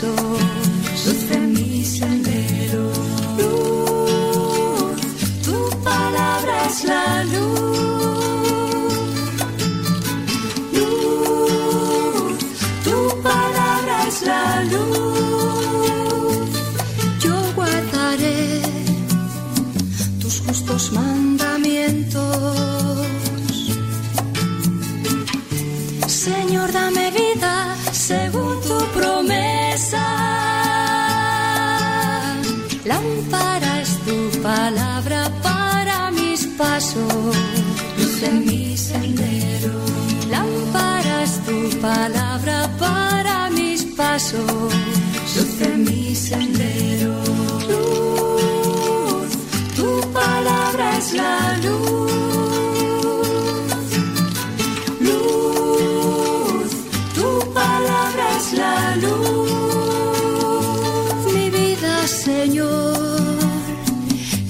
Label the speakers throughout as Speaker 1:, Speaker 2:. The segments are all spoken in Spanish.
Speaker 1: soul. palabra para mis pasos, luz en mi sendero. Luz, tu palabra es la luz. Luz, tu palabra es la luz. Mi vida, Señor,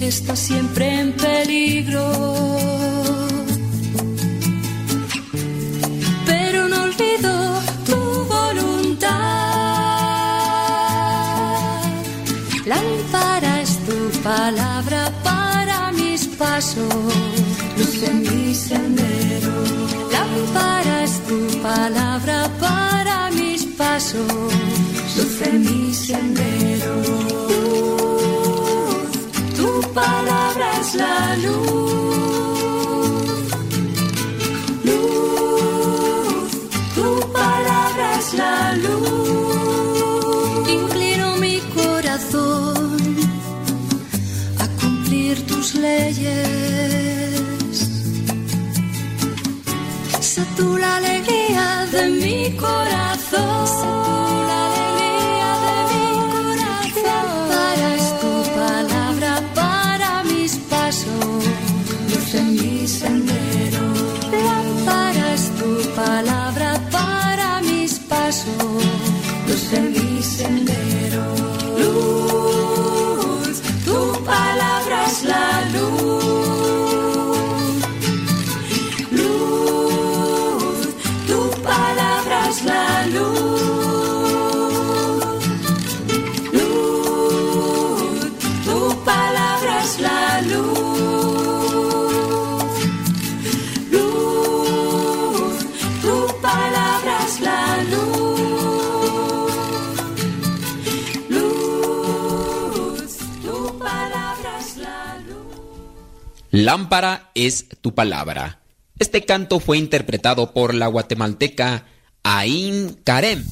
Speaker 1: está siempre en peligro palabra es la luz. Lámpara es tu palabra.
Speaker 2: Este canto fue interpretado por la guatemalteca Ain Karem.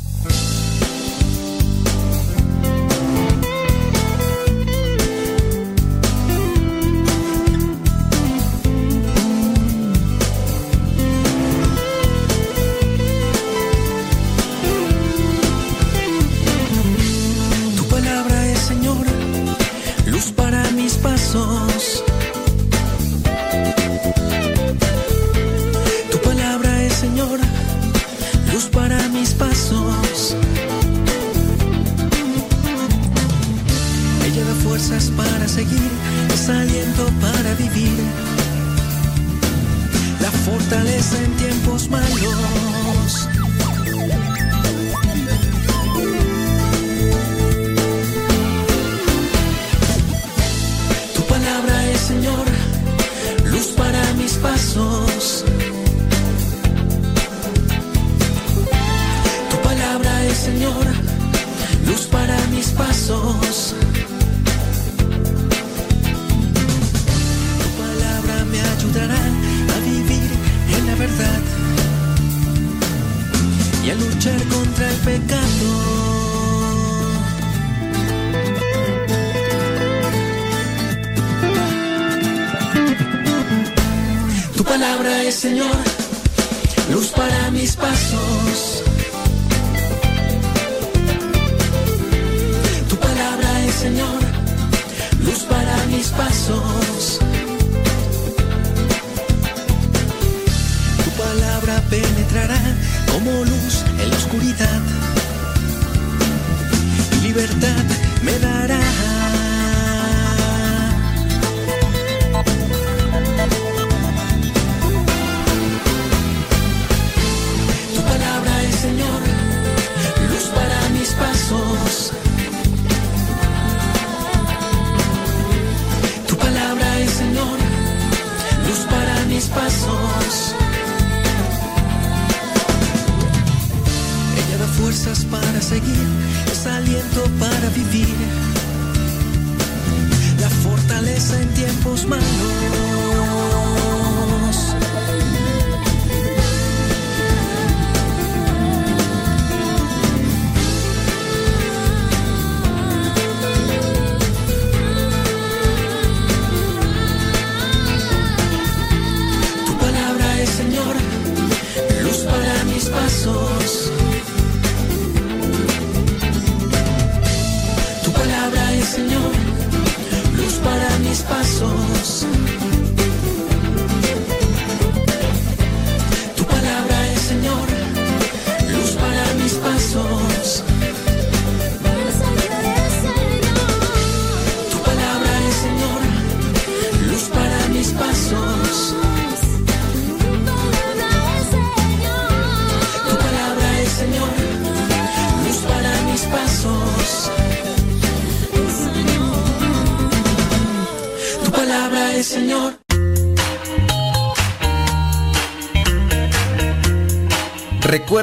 Speaker 3: Luz para mis pasos.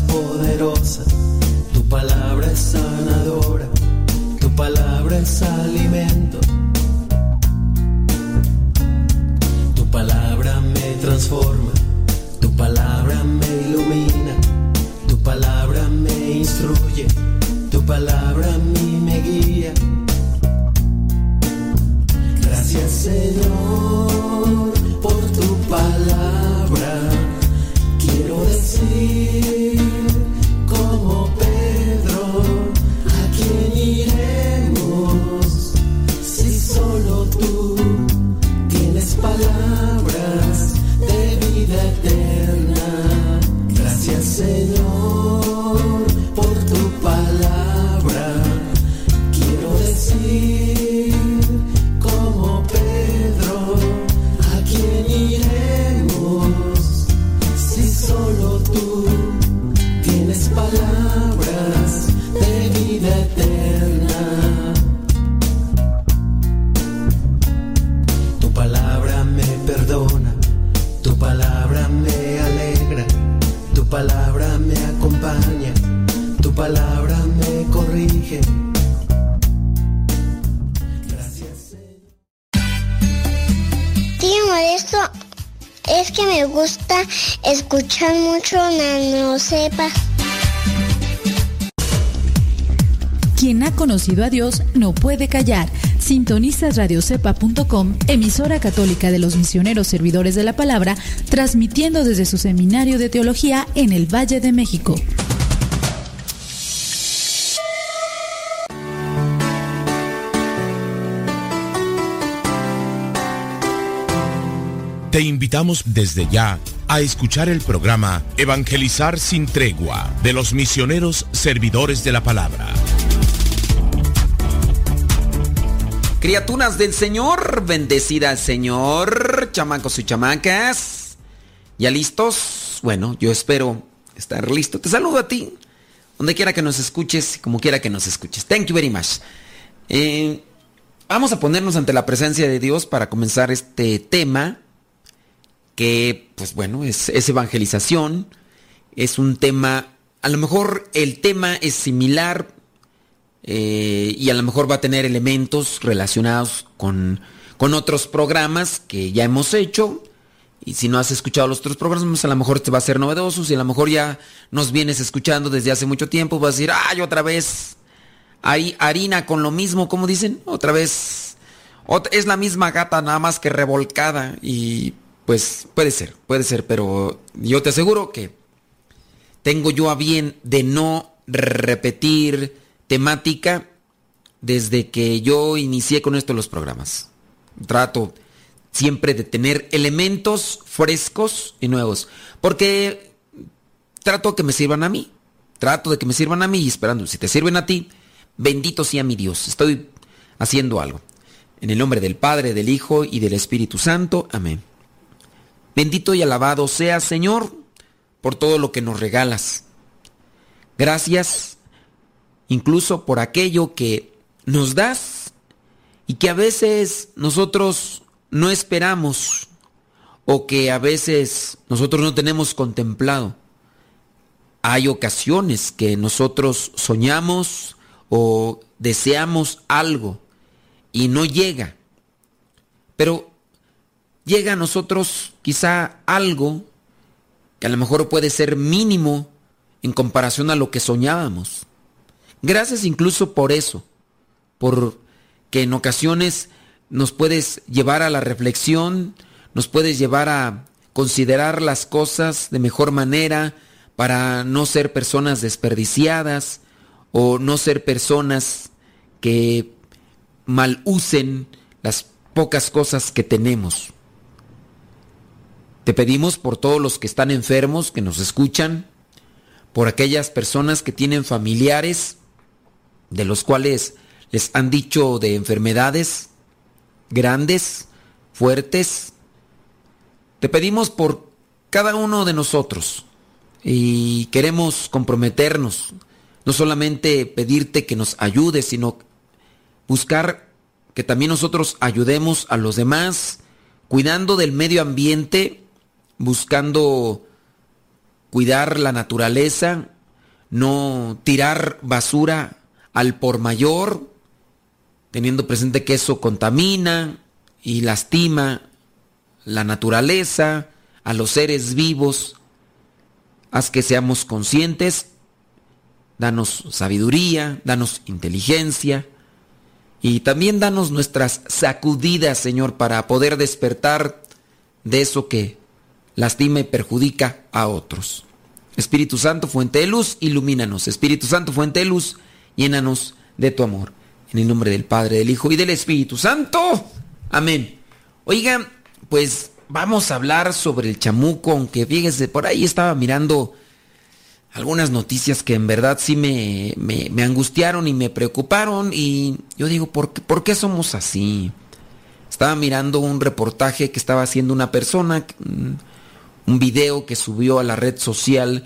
Speaker 2: Poderosa, tu palabra es sanadora, tu palabra es alimento. Tu palabra me transforma, tu palabra me ilumina, tu palabra me instruye, tu palabra a mí me guía. Gracias Señor A
Speaker 4: Dios no puede callar. Sintonizas radiocepa.com, emisora católica de los misioneros servidores de la palabra, transmitiendo desde su seminario de teología en el Valle de México.
Speaker 5: Te invitamos desde ya a escuchar el programa Evangelizar sin tregua de los misioneros servidores de la palabra.
Speaker 6: Criaturas del Señor, bendecida al Señor, chamacos y chamacas. ¿Ya listos? Bueno, yo espero estar listo. Te saludo a ti, donde quiera que nos escuches, como quiera que nos escuches. Thank you very much. Eh, vamos a ponernos ante la presencia de Dios para comenzar este tema que, pues bueno, es, es evangelización, es un tema, a lo mejor el tema es similar eh, y a lo mejor va a tener elementos relacionados con, con otros programas que ya hemos hecho. Y si no has escuchado los otros programas, a lo mejor te va a ser novedoso. Si a lo mejor ya nos vienes escuchando desde hace mucho tiempo, vas a decir, ay, otra vez, hay harina con lo mismo, como dicen, otra vez, es la misma gata, nada más que revolcada. Y pues puede ser, puede ser, pero yo te aseguro que tengo yo a bien de no repetir temática desde que yo inicié con esto los programas. Trato siempre de tener elementos frescos y nuevos, porque trato que me sirvan a mí. Trato de que me sirvan a mí y esperando, si te sirven a ti, bendito sea mi Dios, estoy haciendo algo. En el nombre del Padre, del Hijo y del Espíritu Santo. Amén. Bendito y alabado sea, Señor, por todo lo que nos regalas. Gracias incluso por aquello que nos das y que a veces nosotros no esperamos o que a veces nosotros no tenemos contemplado. Hay ocasiones que nosotros soñamos o deseamos algo y no llega. Pero llega a nosotros quizá algo que a lo mejor puede ser mínimo en comparación a lo que soñábamos. Gracias incluso por eso, por que en ocasiones nos puedes llevar a la reflexión, nos puedes llevar a considerar las cosas de mejor manera para no ser personas desperdiciadas o no ser personas que mal usen las pocas cosas que tenemos. Te pedimos por todos los que están enfermos, que nos escuchan, por aquellas personas que tienen familiares de los cuales les han dicho de enfermedades grandes, fuertes. Te pedimos por cada uno de nosotros y queremos comprometernos, no solamente pedirte que nos ayudes, sino buscar que también nosotros ayudemos a los demás, cuidando del medio ambiente, buscando cuidar la naturaleza, no tirar basura al por mayor, teniendo presente que eso contamina y lastima la naturaleza, a los seres vivos. Haz que seamos conscientes, danos sabiduría, danos inteligencia y también danos nuestras sacudidas, Señor, para poder despertar de eso que lastima y perjudica a otros. Espíritu Santo, fuente de luz, ilumínanos. Espíritu Santo, fuente de luz, llénanos de tu amor. En el nombre del Padre, del Hijo y del Espíritu Santo. Amén. Oigan, pues vamos a hablar sobre el chamuco, aunque fíjese, por ahí estaba mirando algunas noticias que en verdad sí me, me, angustiaron y me preocuparon y yo digo, ¿por qué, ¿por qué somos así? Estaba mirando un reportaje que estaba haciendo una persona, un video que subió a la red social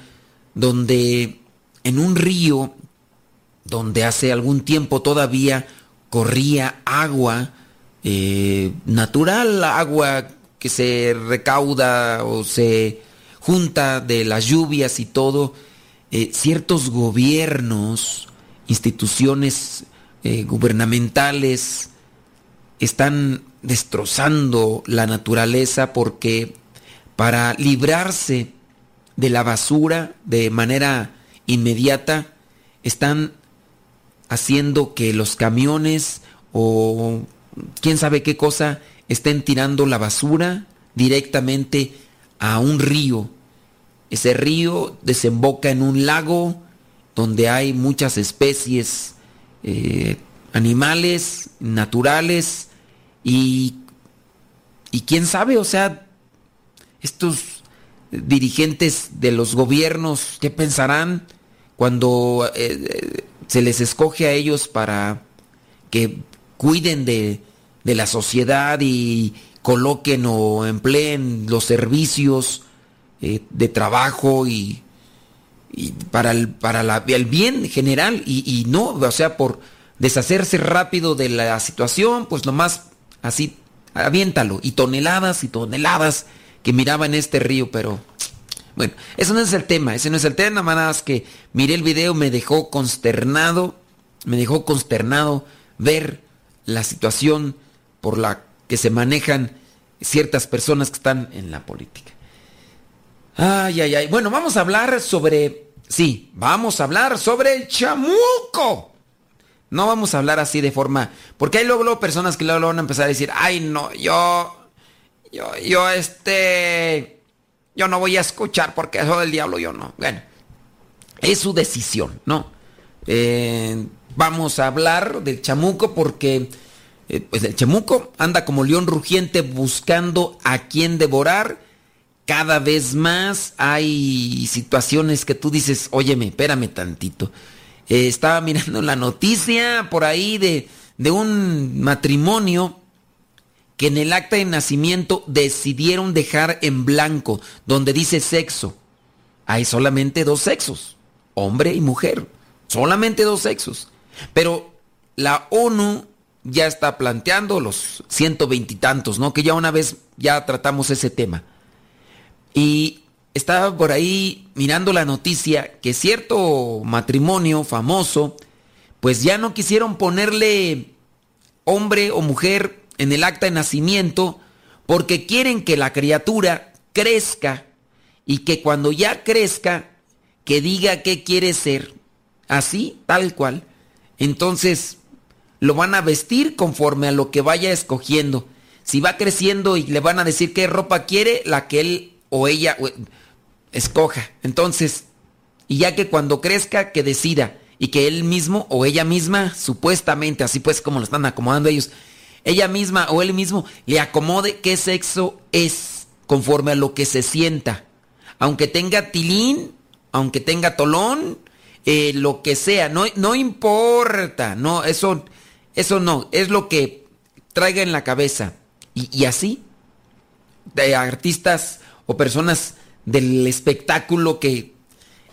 Speaker 6: donde en un río donde hace algún tiempo todavía corría agua eh, natural, agua que se recauda o se junta de las lluvias y todo, eh, ciertos gobiernos, instituciones eh, gubernamentales están destrozando la naturaleza porque para librarse de la basura de manera inmediata están haciendo que los camiones o quién sabe qué cosa estén tirando la basura directamente a un río. Ese río desemboca en un lago donde hay muchas especies eh, animales, naturales y, y quién sabe, o sea, estos dirigentes de los gobiernos, ¿qué pensarán cuando eh, se les escoge a ellos para que cuiden de, la sociedad y coloquen o empleen los servicios eh, de trabajo y, para, el, para el bien general y, y, no, o sea, por deshacerse rápido de la situación, pues nomás así, aviéntalo y toneladas y toneladas que miraba en este río, pero bueno, eso no es el tema, ese no es el tema, nada más que miré el video, me dejó consternado, me dejó consternado ver la situación por la que se manejan ciertas personas que están en la política. Ay, ay, ay. Bueno, vamos a hablar sobre... Sí, vamos a hablar sobre el chamuco. No vamos a hablar así de forma... Porque hay luego, luego personas que luego van a empezar a decir, ay, no, yo... Yo, yo, este... Yo no voy a escuchar porque eso del diablo yo no. Bueno, es su decisión, ¿no? Eh, vamos a hablar del chamuco porque eh, pues el chamuco anda como león rugiente buscando a quien devorar. Cada vez más hay situaciones que tú dices, óyeme, espérame tantito. Eh, estaba mirando la noticia por ahí de, de un matrimonio que en el acta de nacimiento decidieron dejar en blanco, donde dice sexo. Hay solamente dos sexos, hombre y mujer, solamente dos sexos. Pero la ONU ya está planteando los ciento veintitantos, ¿no? Que ya una vez ya tratamos ese tema. Y estaba por ahí mirando la noticia que cierto matrimonio famoso, pues ya no quisieron ponerle hombre o mujer en el acta de nacimiento porque quieren que la criatura crezca y que cuando ya crezca, que diga qué quiere ser, así, tal cual. Entonces, lo van a vestir conforme a lo que vaya escogiendo. Si va creciendo y le van a decir qué ropa quiere, la que él o ella escoja. Entonces, y ya que cuando crezca, que decida. Y que él mismo o ella misma, supuestamente, así pues como lo están acomodando ellos, ella misma o él mismo le acomode qué sexo es conforme a lo que se sienta. Aunque tenga tilín, aunque tenga tolón, eh, lo que sea, no, no importa, no, eso eso no, es lo que traiga en la cabeza. Y, así, de artistas o personas del espectáculo que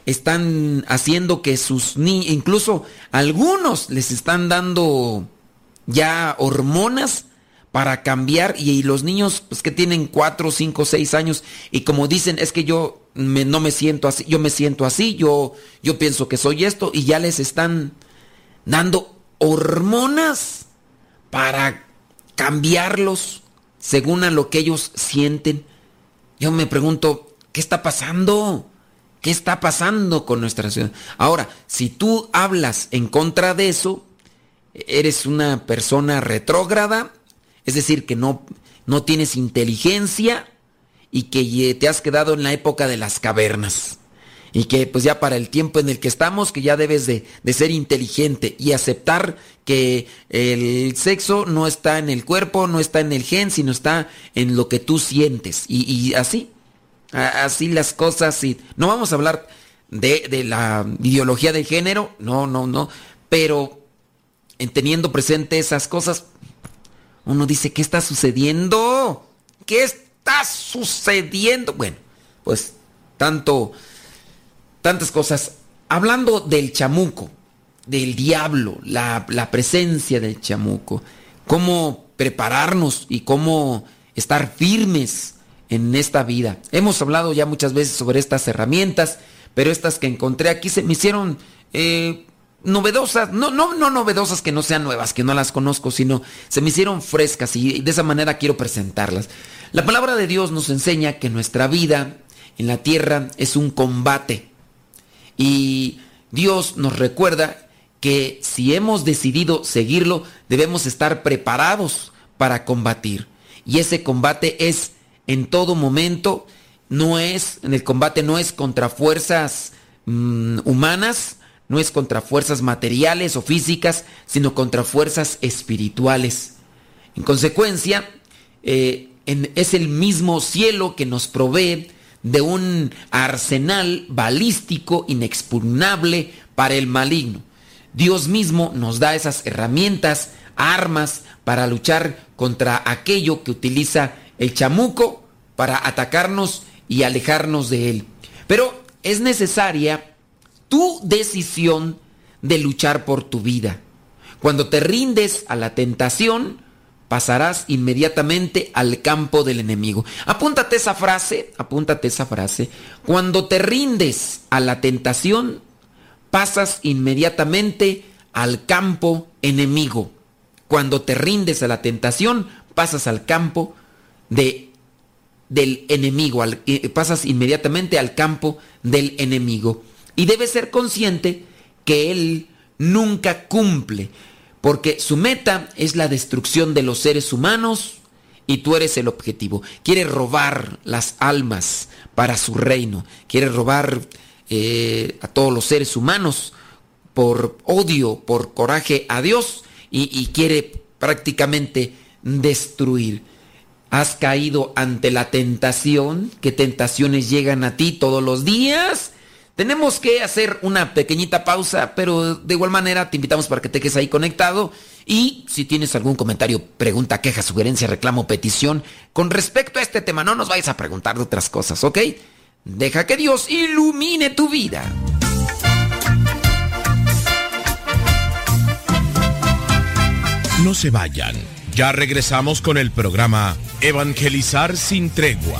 Speaker 6: están haciendo que sus niños, incluso algunos les están dando ya hormonas para cambiar y, los niños pues que tienen 4, 5, 6 años y como dicen es que yo no me siento así, yo me siento así, yo, yo pienso que soy esto y ya les están dando hormonas para cambiarlos según a lo que ellos sienten. Yo me pregunto, ¿qué está pasando? ¿Qué está pasando con nuestra ciudad? Ahora, si tú hablas en contra de eso, eres una persona retrógrada, es decir, que no, no tienes inteligencia y que te has quedado en la época de las cavernas y que pues ya para el tiempo en el que estamos, que ya debes de, ser inteligente y aceptar que el sexo no está en el cuerpo, no está en el gen, sino está en lo que tú sientes. Y, así, así las cosas. Y no vamos a hablar de, de la ideología de género, no, no, no, pero teniendo presente esas cosas, uno dice, ¿qué está sucediendo? ¿Qué está sucediendo? Bueno, pues tanto tantas cosas. Hablando del chamuco, del diablo, la, presencia del chamuco, cómo prepararnos y cómo estar firmes en esta vida. Hemos hablado ya muchas veces sobre estas herramientas, pero estas que encontré aquí se me hicieron eh, novedosas, no, no, no novedosas que no sean nuevas, que no las conozco, sino se me hicieron frescas y de esa manera quiero presentarlas. La palabra de Dios nos enseña que nuestra vida en la tierra es un combate. Y Dios nos recuerda que si hemos decidido seguirlo, debemos estar preparados para combatir. Y ese combate es en todo momento, no es, en el combate no es contra fuerzas mm, humanas, no es contra fuerzas materiales o físicas, sino contra fuerzas espirituales. En consecuencia, eh, es el mismo cielo que nos provee de un arsenal balístico inexpugnable para el maligno. Dios mismo nos da esas herramientas, armas para luchar contra aquello que utiliza el chamuco para atacarnos y alejarnos de él. Pero es necesaria tu decisión de luchar por tu vida. Cuando te rindes a la tentación, pasarás inmediatamente al campo del enemigo. Apúntate esa frase, apúntate esa frase. Cuando te rindes a la tentación, pasas inmediatamente al campo enemigo. Cuando te rindes a la tentación, pasas al campo de, del enemigo, eh, pasas inmediatamente al campo del enemigo. Y debes ser consciente que él nunca cumple, porque su meta es la destrucción de los seres humanos y tú eres el objetivo. Quiere robar las almas para su reino, quiere robar eh, a todos los seres humanos por odio, por coraje a Dios y, quiere prácticamente destruir. ¿Has caído ante la tentación? ¿Qué tentaciones llegan a ti todos los días? Tenemos que hacer una pequeñita pausa, pero de igual manera te invitamos para que te quedes ahí conectado. Y si tienes algún comentario, pregunta, queja, sugerencia, reclamo, petición, con respecto a este tema, no nos vayas a preguntar de otras cosas, ¿ok? Deja que Dios ilumine tu vida.
Speaker 5: No se vayan. Ya regresamos con el programa Evangelizar sin tregua.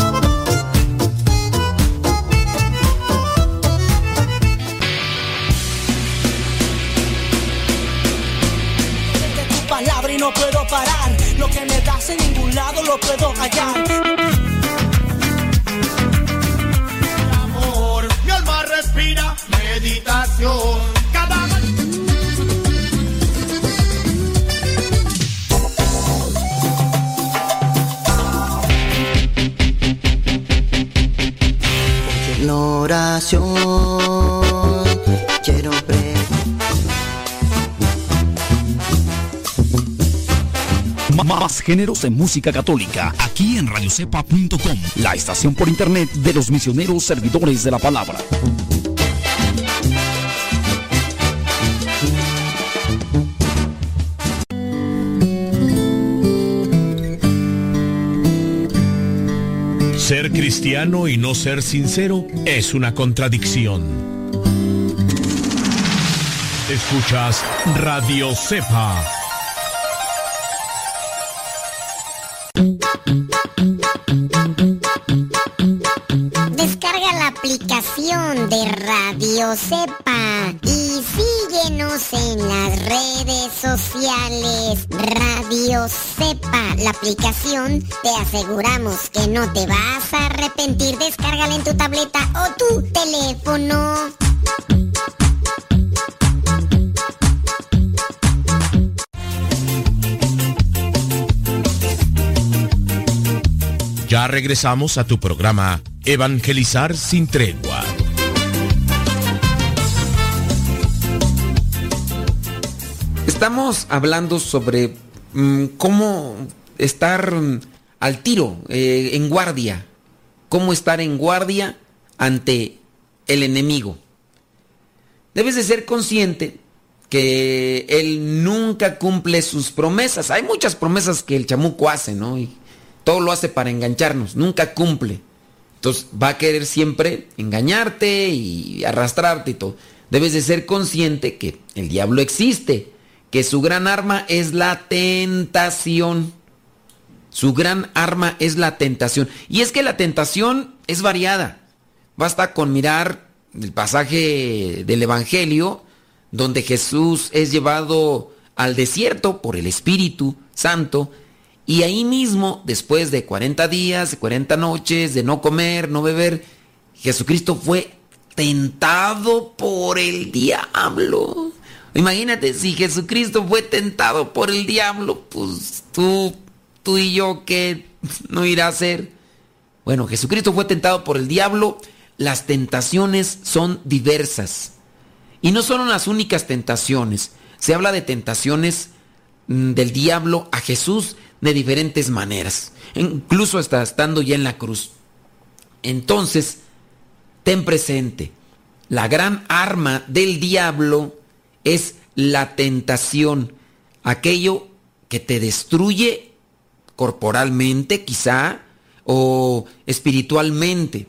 Speaker 7: Lo que me das en ningún lado lo puedo hallar.
Speaker 8: Géneros en música católica, aquí en radiocepa.com, la estación por internet de los misioneros servidores de la palabra.
Speaker 5: Ser cristiano y no ser sincero es una contradicción. Escuchas Radio Cepa
Speaker 9: Radio Sepa y síguenos en las redes sociales. Radio Sepa, la aplicación, te aseguramos que no te vas a arrepentir. Descárgala en tu tableta o tu teléfono.
Speaker 5: Ya regresamos a tu programa Evangelizar sin tregua.
Speaker 6: Estamos hablando sobre mm, cómo estar al tiro, eh, en guardia. Cómo estar en guardia ante el enemigo. Debes de ser consciente que él nunca cumple sus promesas. Hay muchas promesas que el chamuco hace, ¿no? Y todo lo hace para engancharnos, nunca cumple. Entonces va a querer siempre engañarte y arrastrarte y todo. Debes de ser consciente que el diablo existe que su gran arma es la tentación. Su gran arma es la tentación. Y es que la tentación es variada. Basta con mirar el pasaje del Evangelio donde Jesús es llevado al desierto por el Espíritu Santo y ahí mismo, después de 40 días, 40 noches, de no comer, no beber, Jesucristo fue tentado por el diablo. Imagínate, si Jesucristo fue tentado por el diablo, pues tú, tú y yo, ¿qué no irá a ser? Bueno, Jesucristo fue tentado por el diablo, las tentaciones son diversas. Y no son las únicas tentaciones. Se habla de tentaciones mm, del diablo a Jesús de diferentes maneras. Incluso hasta estando ya en la cruz. Entonces, ten presente, la gran arma del diablo es la tentación, aquello que te destruye corporalmente quizá o espiritualmente.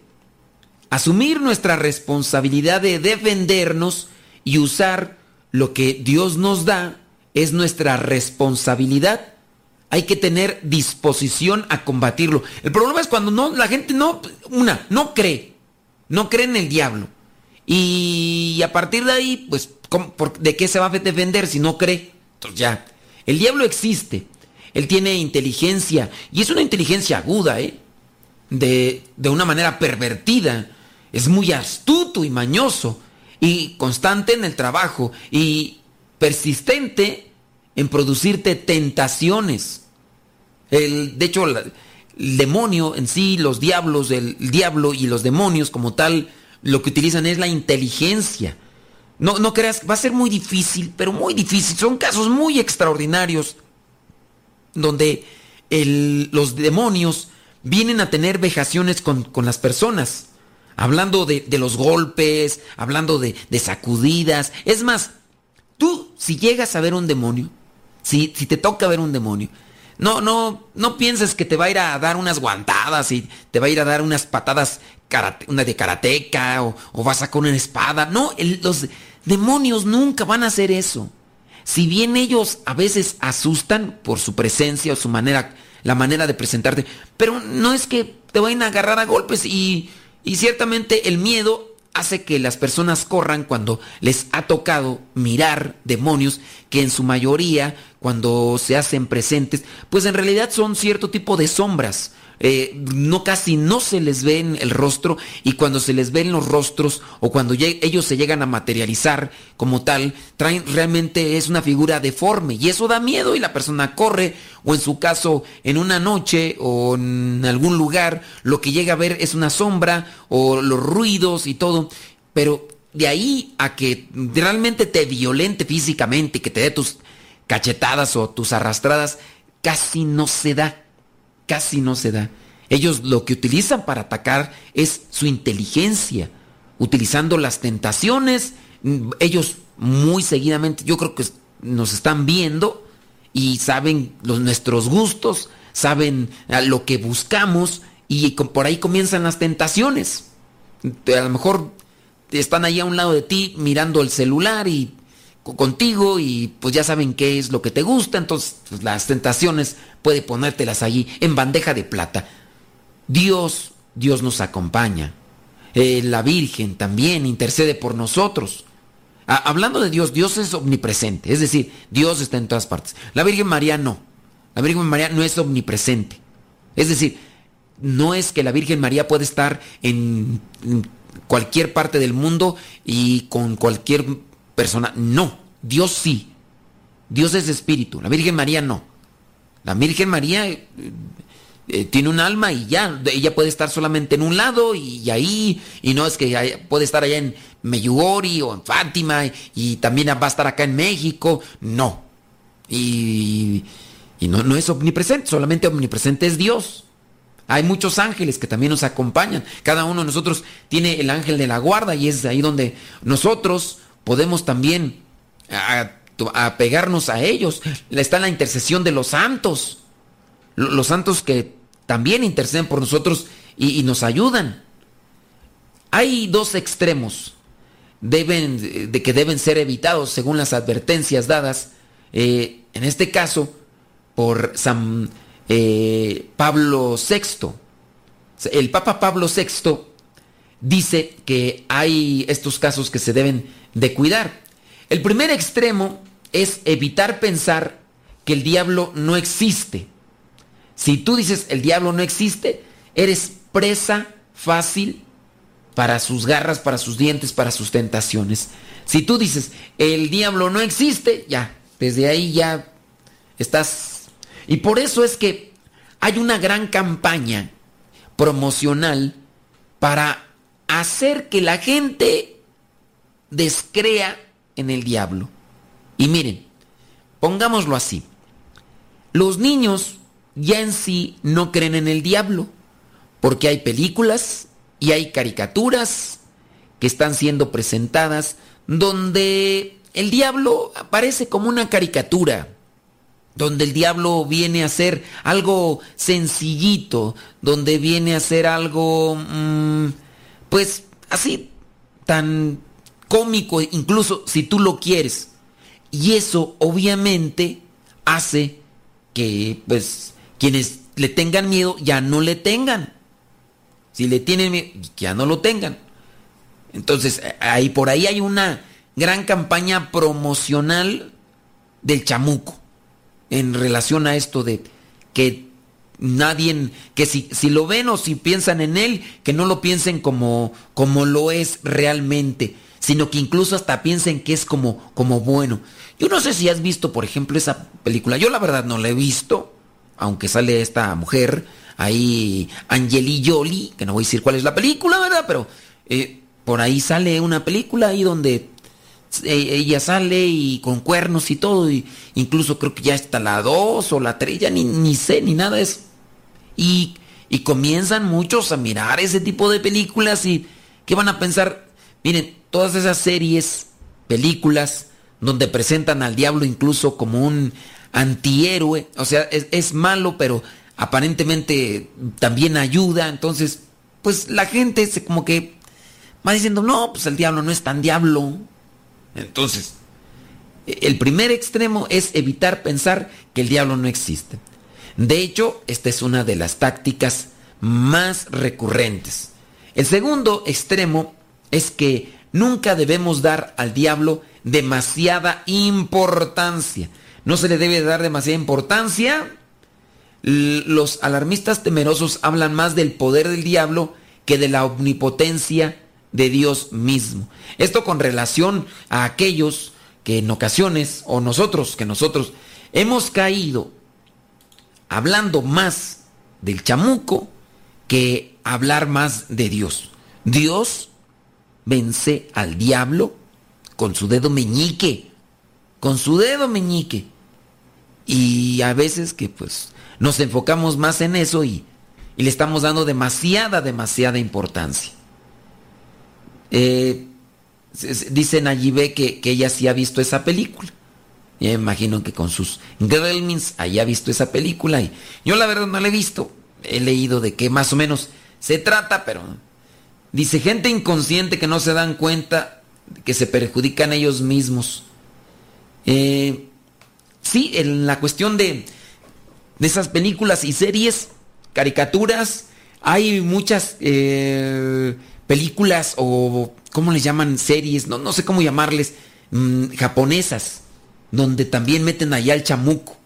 Speaker 6: Asumir nuestra responsabilidad de defendernos y usar lo que Dios nos da es nuestra responsabilidad. Hay que tener disposición a combatirlo. El problema es cuando no, la gente no, una, no cree, no cree en el diablo. Y a partir de ahí, pues, ¿de qué se va a defender si no cree? Entonces ya, el diablo existe. Él tiene inteligencia y es una inteligencia aguda, ¿eh? De, de una manera pervertida. Es muy astuto y mañoso y constante en el trabajo y persistente en producirte tentaciones. El, de hecho, el demonio en sí, los diablos, el diablo y los demonios como tal, lo que utilizan es la inteligencia. No, no creas, va a ser muy difícil, pero muy difícil. Son casos muy extraordinarios donde los demonios vienen a tener vejaciones con, las personas. Hablando de, los golpes, hablando de, de, sacudidas. Es más, tú si llegas a ver un demonio, si, si te toca ver un demonio, no, no, no pienses que te va a ir a dar unas guantadas y te va a ir a dar unas patadas una de karateca o, o vas a con una espada. No, los demonios nunca van a hacer eso. Si bien ellos a veces asustan por su presencia o su manera, la manera de presentarte, pero no es que te vayan a agarrar a golpes y, y ciertamente el miedo hace que las personas corran cuando les ha tocado mirar demonios que en su mayoría cuando se hacen presentes pues en realidad son cierto tipo de sombras eh, no casi no se les ve en el rostro y cuando se les ven los rostros o cuando ellos se llegan a materializar como tal, traen realmente es una figura deforme y eso da miedo y la persona corre o en su caso en una noche o en algún lugar lo que llega a ver es una sombra o los ruidos y todo, pero de ahí a que realmente te violente físicamente, que te dé tus cachetadas o tus arrastradas, casi no se da casi no se da. Ellos lo que utilizan para atacar es su inteligencia, utilizando las tentaciones. Ellos muy seguidamente, yo creo que nos están viendo y saben los, nuestros gustos, saben lo que buscamos y por ahí comienzan las tentaciones. A lo mejor están ahí a un lado de ti mirando el celular y contigo y pues ya saben qué es lo que te gusta, entonces pues, las tentaciones puede ponértelas allí en bandeja de plata. Dios, Dios nos acompaña. Eh, la Virgen también intercede por nosotros. hablando de Dios, Dios es omnipresente, es decir, Dios está en todas partes. La Virgen María no. La Virgen María no es omnipresente. Es decir, no es que la Virgen María puede estar en cualquier parte del mundo y con cualquier persona. No, Dios sí. Dios es espíritu. La Virgen María no. La Virgen María eh, eh, tiene un alma y ya, ella puede estar solamente en un lado y, ahí, y no es que puede estar allá en Meyugori o en Fátima y, también va a estar acá en México. No. Y, y no, no es omnipresente, solamente omnipresente es Dios. Hay muchos ángeles que también nos acompañan. Cada uno de nosotros tiene el ángel de la guarda y es ahí donde nosotros podemos también apegarnos a, ellos. Está la intercesión de los santos. Los santos que también interceden por nosotros y, nos ayudan. Hay dos extremos deben, de que deben ser evitados según las advertencias dadas, eh, en este caso, por San eh, Pablo VI. El Papa Pablo VI dice que hay estos casos que se deben de cuidar. El primer extremo es evitar pensar que el diablo no existe. Si tú dices el diablo no existe, eres presa fácil para sus garras, para sus dientes, para sus tentaciones. Si tú dices el diablo no existe, ya, desde ahí ya estás. Y por eso es que hay una gran campaña promocional para hacer que la gente descrea en el diablo. Y miren, pongámoslo así. Los niños ya en sí no creen en el diablo, porque hay películas y hay caricaturas que están siendo presentadas donde el diablo aparece como una caricatura, donde el diablo viene a ser algo sencillito, donde viene a ser algo, mm, pues así, tan cómico, incluso si tú lo quieres. Y eso obviamente hace que, pues, quienes le tengan miedo ya no le tengan. Si le tienen miedo, ya no lo tengan. Entonces, ahí por ahí hay una gran campaña promocional del chamuco en relación a esto de que nadie, que si, si, lo ven o si piensan en él, que no lo piensen como, como lo es realmente, sino que incluso hasta piensen que es como, como bueno. Yo no sé si has visto, por ejemplo, esa película, yo la verdad no la he visto, aunque sale esta mujer, ahí Angeli Jolie, que no voy a decir cuál es la película, ¿verdad? Pero eh, por ahí sale una película ahí donde e, ella sale y con cuernos y todo, y incluso creo que ya está la 2 o la 3, ya ni, ni sé, ni nada es. Y, y comienzan muchos a mirar ese tipo de películas y ¿qué van a pensar? Miren, todas esas series, películas, donde presentan al diablo incluso como un antihéroe, o sea, es, malo, pero aparentemente también ayuda, entonces, pues la gente se como que va diciendo, no, pues el diablo no es tan diablo, entonces, el primer extremo es evitar pensar que el diablo no existe. De hecho, esta es una de las tácticas más recurrentes. El segundo extremo es que nunca debemos dar al diablo demasiada importancia. No se le debe dar demasiada importancia. Los alarmistas temerosos hablan más del poder del diablo que de la omnipotencia de Dios mismo. Esto con relación a aquellos que en ocasiones, o nosotros, que nosotros hemos caído hablando más del chamuco que hablar más de Dios. Dios vence al diablo con su dedo meñique, con su dedo meñique. Y a veces que pues nos enfocamos más en eso y, y le estamos dando demasiada, demasiada importancia. Eh, dice Nayibé que, que ella sí ha visto esa película. Yo imagino que con sus gremlins haya visto esa película. Y yo la verdad no la he visto. He leído de qué más o menos se trata, pero dice gente inconsciente que no se dan cuenta que se perjudican ellos mismos. Eh, sí, en la cuestión de, de esas películas y series, caricaturas, hay muchas eh, películas o, ¿cómo les llaman? Series, no, no sé cómo llamarles, mm, japonesas, donde también meten allá el chamuco.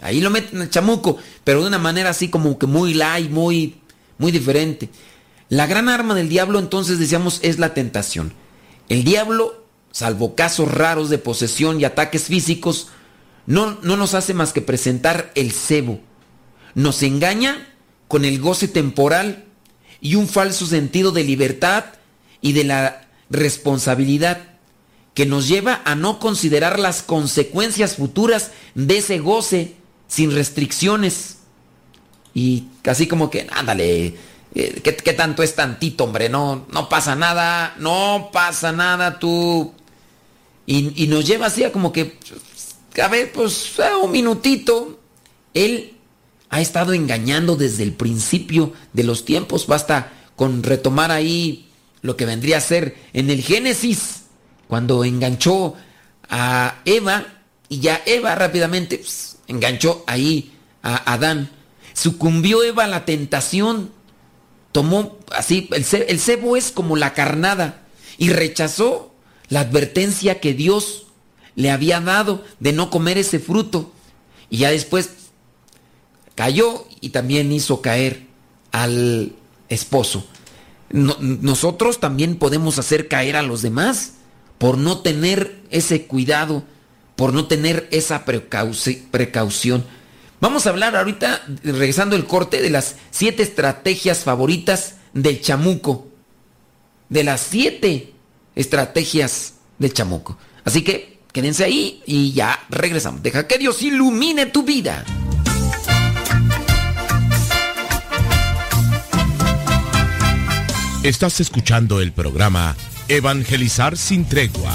Speaker 6: Ahí lo meten el chamuco, pero de una manera así como que muy light, muy, muy diferente. La gran arma del diablo entonces decíamos es la tentación. El diablo, salvo casos raros de posesión y ataques físicos, no, no nos hace más que presentar el cebo. Nos engaña con el goce temporal y un falso sentido de libertad y de la responsabilidad que nos lleva a no considerar las consecuencias futuras de ese goce sin restricciones. Y casi como que, ándale, eh, ¿qué, tanto es tantito, hombre? No, no pasa nada, no pasa nada, tú. Y, nos lleva así a como que, a ver, pues un minutito. Él ha estado engañando desde el principio de los tiempos. Basta con retomar ahí lo que vendría a ser en el Génesis, cuando enganchó a Eva y ya Eva rápidamente pues, enganchó ahí a Adán. Sucumbió Eva a la tentación, tomó así, el, el cebo es como la carnada y rechazó la advertencia que Dios le había dado de no comer ese fruto. Y ya después cayó y también hizo caer al esposo. nosotros también podemos hacer caer a los demás por no tener ese cuidado, por no tener esa precaución. Vamos a hablar ahorita, regresando el corte, de las siete estrategias favoritas del chamuco. De las siete. estrategias del chamuco. Así que quédense ahí y ya regresamos. Deja que Dios ilumine tu vida.
Speaker 5: Estás escuchando el programa Evangelizar sin tregua.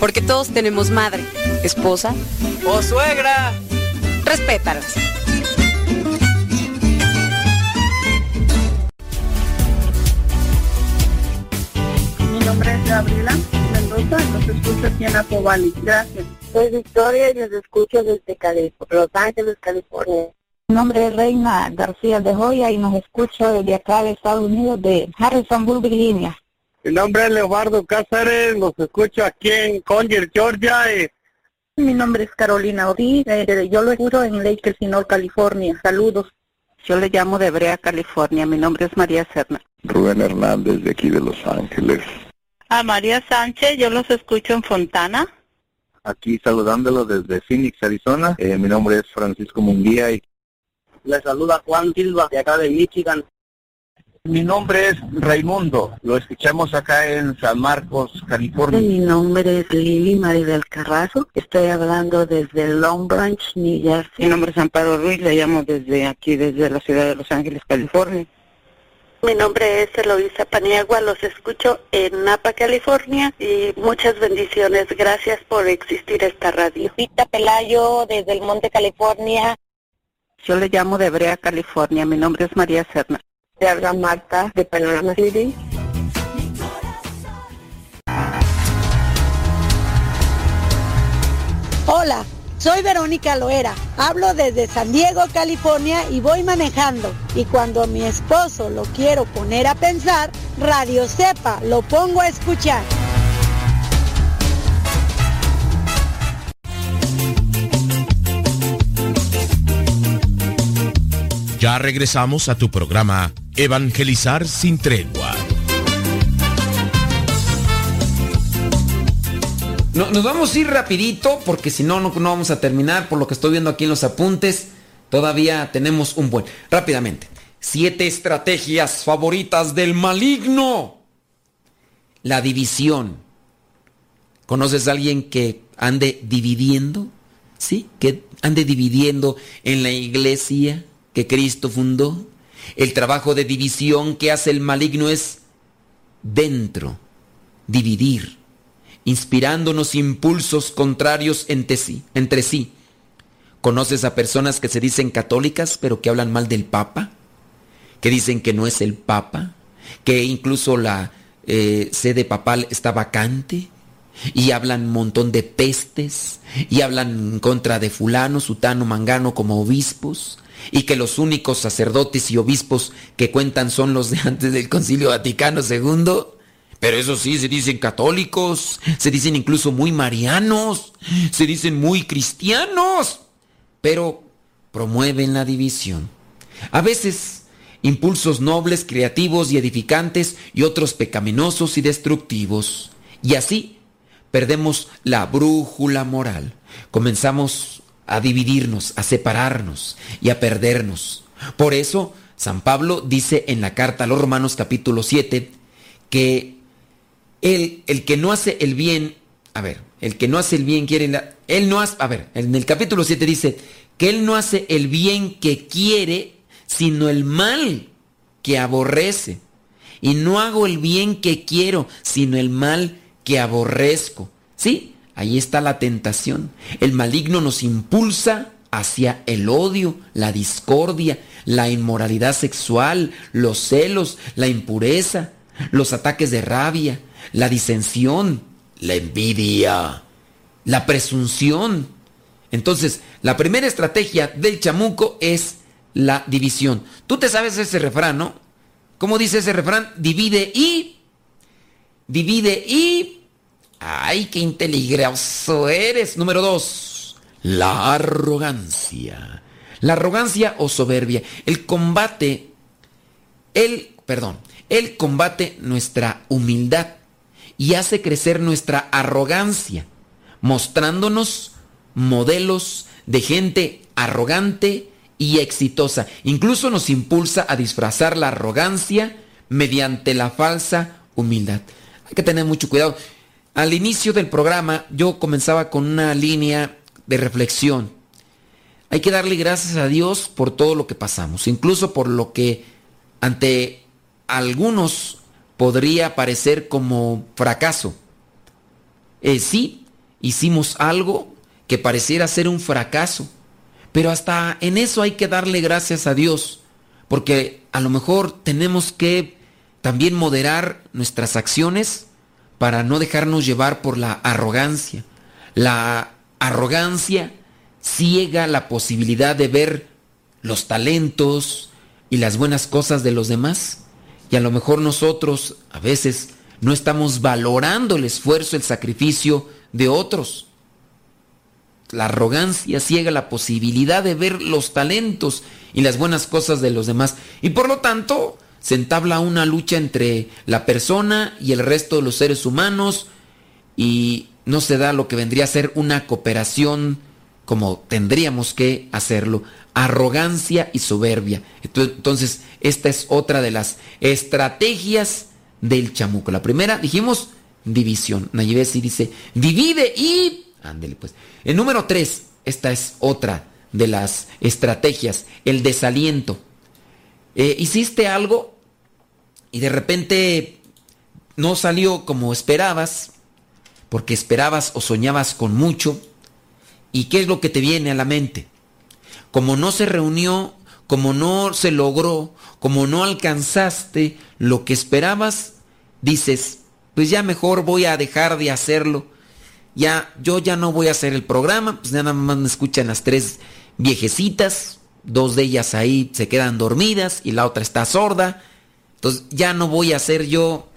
Speaker 10: Porque todos tenemos madre, esposa
Speaker 11: o suegra.
Speaker 10: Respétalas.
Speaker 12: Mi nombre es Gabriela Mendoza, los escucho aquí en Apobali. Gracias.
Speaker 13: Soy Victoria y los escucho desde Cali Los Ángeles, California.
Speaker 12: Mi nombre es Reina García de Joya y nos escucho desde acá de Estados Unidos, de Harrisonburg, Virginia.
Speaker 14: Mi nombre es Leobardo Cáceres, los escucho aquí en Conger, Georgia.
Speaker 12: Mi nombre es Carolina Ortiz, eh, yo lo escucho en Lake Elsinore, California. Saludos. Yo le llamo de Brea, California. Mi nombre es María Serna.
Speaker 15: Rubén Hernández, de aquí de Los Ángeles.
Speaker 12: A María Sánchez, yo los escucho en Fontana.
Speaker 15: Aquí saludándolo desde Phoenix, Arizona. Eh, mi nombre es Francisco Munguía y
Speaker 14: le saluda Juan Silva, de acá de Michigan.
Speaker 15: Mi nombre es Raimundo, lo escuchamos acá en San Marcos, California.
Speaker 12: Mi nombre es Lili Maribel Carrazo, estoy hablando desde Long Branch, New Jersey.
Speaker 16: Mi nombre es Amparo Ruiz, le llamo desde aquí, desde la ciudad de Los Ángeles, California.
Speaker 17: Mi nombre es Eloisa Paniagua, los escucho en Napa, California y muchas bendiciones. Gracias por existir esta radio.
Speaker 18: Rita Pelayo desde el Monte, California.
Speaker 12: Yo le llamo de Brea, California. Mi nombre es María Serna.
Speaker 13: Te habla Marta de Panorama City.
Speaker 18: Hola, soy Verónica Loera. Hablo desde San Diego, California y voy manejando. Y cuando mi esposo lo quiero poner a pensar, Radio Sepa lo pongo a escuchar.
Speaker 5: Ya regresamos a tu programa Evangelizar sin tregua.
Speaker 6: No, nos vamos a ir rapidito porque si no, no, no vamos a terminar por lo que estoy viendo aquí en los apuntes. Todavía tenemos un buen. Rápidamente. Siete estrategias favoritas del maligno. La división. ¿Conoces a alguien que ande dividiendo? ¿Sí? Que ande dividiendo en la iglesia que Cristo fundó. El trabajo de división que hace el maligno es dentro, dividir, inspirándonos impulsos contrarios entre sí, entre sí. ¿Conoces a personas que se dicen católicas pero que hablan mal del Papa? Que dicen que no es el Papa, que incluso la eh, sede papal está vacante y hablan un montón de pestes y hablan en contra de fulano, sutano, mangano como obispos y que los únicos sacerdotes y obispos que cuentan son los de antes del Concilio Vaticano II. Pero eso sí, se dicen católicos, se dicen incluso muy marianos, se dicen muy cristianos, pero promueven la división. A veces impulsos nobles, creativos y edificantes y otros pecaminosos y destructivos. Y así perdemos la brújula moral. Comenzamos a dividirnos, a separarnos y a perdernos. Por eso, San Pablo dice en la carta a los Romanos capítulo 7 que el, que no hace el bien, a ver, el que no hace el bien quiere, él no hace, a ver, en el capítulo 7 dice que Él no hace el bien que quiere, sino el mal que aborrece. Y no hago el bien que quiero, sino el mal que aborrezco. ¿Sí? Ahí está la tentación. El maligno nos impulsa hacia el odio, la discordia, la inmoralidad sexual, los celos, la impureza, los ataques de rabia, la disensión, la envidia, la presunción. Entonces, la primera estrategia del chamuco es la división. Tú te sabes ese refrán, ¿no? ¿Cómo dice ese refrán? Divide y... Divide y... ¡Ay, qué inteligente eres! Número dos, la arrogancia. La arrogancia o soberbia. El combate, el, perdón, el combate nuestra humildad y hace crecer nuestra arrogancia, mostrándonos modelos de gente arrogante y exitosa. Incluso nos impulsa a disfrazar la arrogancia mediante la falsa humildad. Hay que tener mucho cuidado. Al inicio del programa yo comenzaba con una línea de reflexión. Hay que darle gracias a Dios por todo lo que pasamos, incluso por lo que ante algunos podría parecer como fracaso. Eh, sí, hicimos algo que pareciera ser un fracaso, pero hasta en eso hay que darle gracias a Dios, porque a lo mejor tenemos que también moderar nuestras acciones para no dejarnos llevar por la arrogancia. La arrogancia ciega la posibilidad de ver los talentos y las buenas cosas de los demás. Y a lo mejor nosotros a veces no estamos valorando el esfuerzo, el sacrificio de otros. La arrogancia ciega la posibilidad de ver los talentos y las buenas cosas de los demás. Y por lo tanto, se entabla una lucha entre la persona y el resto de los seres humanos y no se da lo que vendría a ser una cooperación como tendríamos que hacerlo. Arrogancia y soberbia. Entonces, esta es otra de las estrategias del chamuco. La primera, dijimos, división. Nayibesi dice, divide y... Ándele pues. El número tres, esta es otra de las estrategias, el desaliento. Eh, hiciste algo y de repente no salió como esperabas, porque esperabas o soñabas con mucho, ¿y qué es lo que te viene a la mente? Como no se reunió, como no se logró, como no alcanzaste lo que esperabas, dices, pues ya mejor voy a dejar de hacerlo. Ya, yo ya no voy a hacer el programa, pues nada más me escuchan las tres viejecitas, dos de ellas ahí se quedan dormidas y la otra está sorda. Entonces ya no voy a hacer yo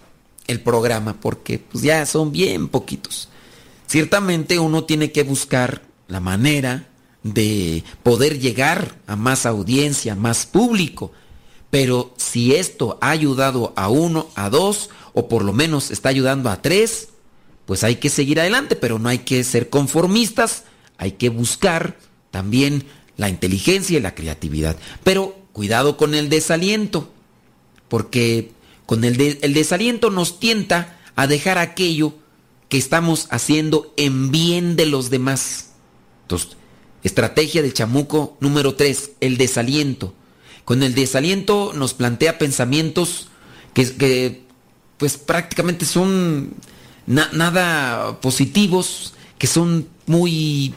Speaker 6: el programa porque pues ya son bien poquitos. Ciertamente uno tiene que buscar la manera de poder llegar a más audiencia, más público. Pero si esto ha ayudado a uno, a dos, o por lo menos está ayudando a tres, pues hay que seguir adelante, pero no hay que ser conformistas, hay que buscar también la inteligencia y la creatividad. Pero cuidado con el desaliento, porque con el, el desaliento nos tienta a dejar aquello que estamos haciendo en bien de los demás. Entonces, estrategia del chamuco número 3, el desaliento. Con el desaliento nos plantea pensamientos que, pues prácticamente son nada positivos, que son muy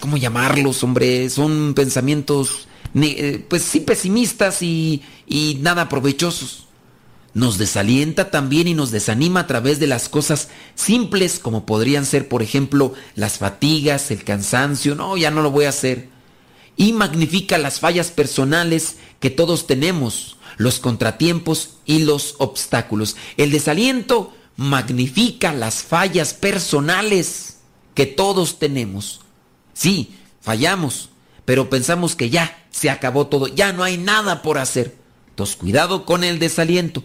Speaker 6: ¿cómo llamarlos, hombre? Son pensamientos, eh, pues sí, pesimistas y, y nada provechosos. Nos desalienta también y nos desanima a través de las cosas simples como podrían ser, por ejemplo, las fatigas, el cansancio, no, ya no lo voy a hacer. Y magnifica las fallas personales que todos tenemos, los contratiempos y los obstáculos. El desaliento magnifica las fallas personales que todos tenemos. Sí, fallamos, pero pensamos que ya se acabó todo, ya no hay nada por hacer. Entonces, cuidado con el desaliento.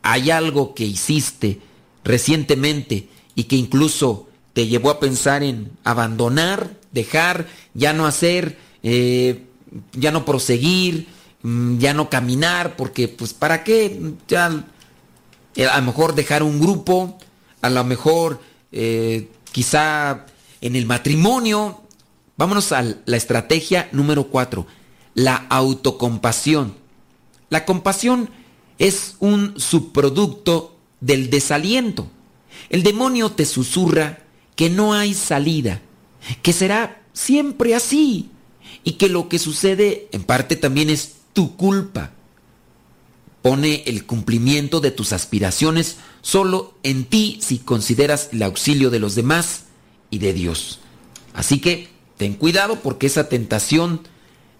Speaker 6: Hay algo que hiciste recientemente y que incluso te llevó a pensar en abandonar, dejar, ya no hacer, eh, ya no proseguir, mm, ya no caminar, porque pues para qué, ya eh, a lo mejor dejar un grupo, a lo mejor eh, quizá en el matrimonio, vámonos a la estrategia número 4, la autocompasión. La compasión es un subproducto del desaliento. El demonio te susurra que no hay salida, que será siempre así y que lo que sucede en parte también es tu culpa. Pone el cumplimiento de tus aspiraciones solo en ti si consideras el auxilio de los demás y de Dios. Así que cuidado porque esa tentación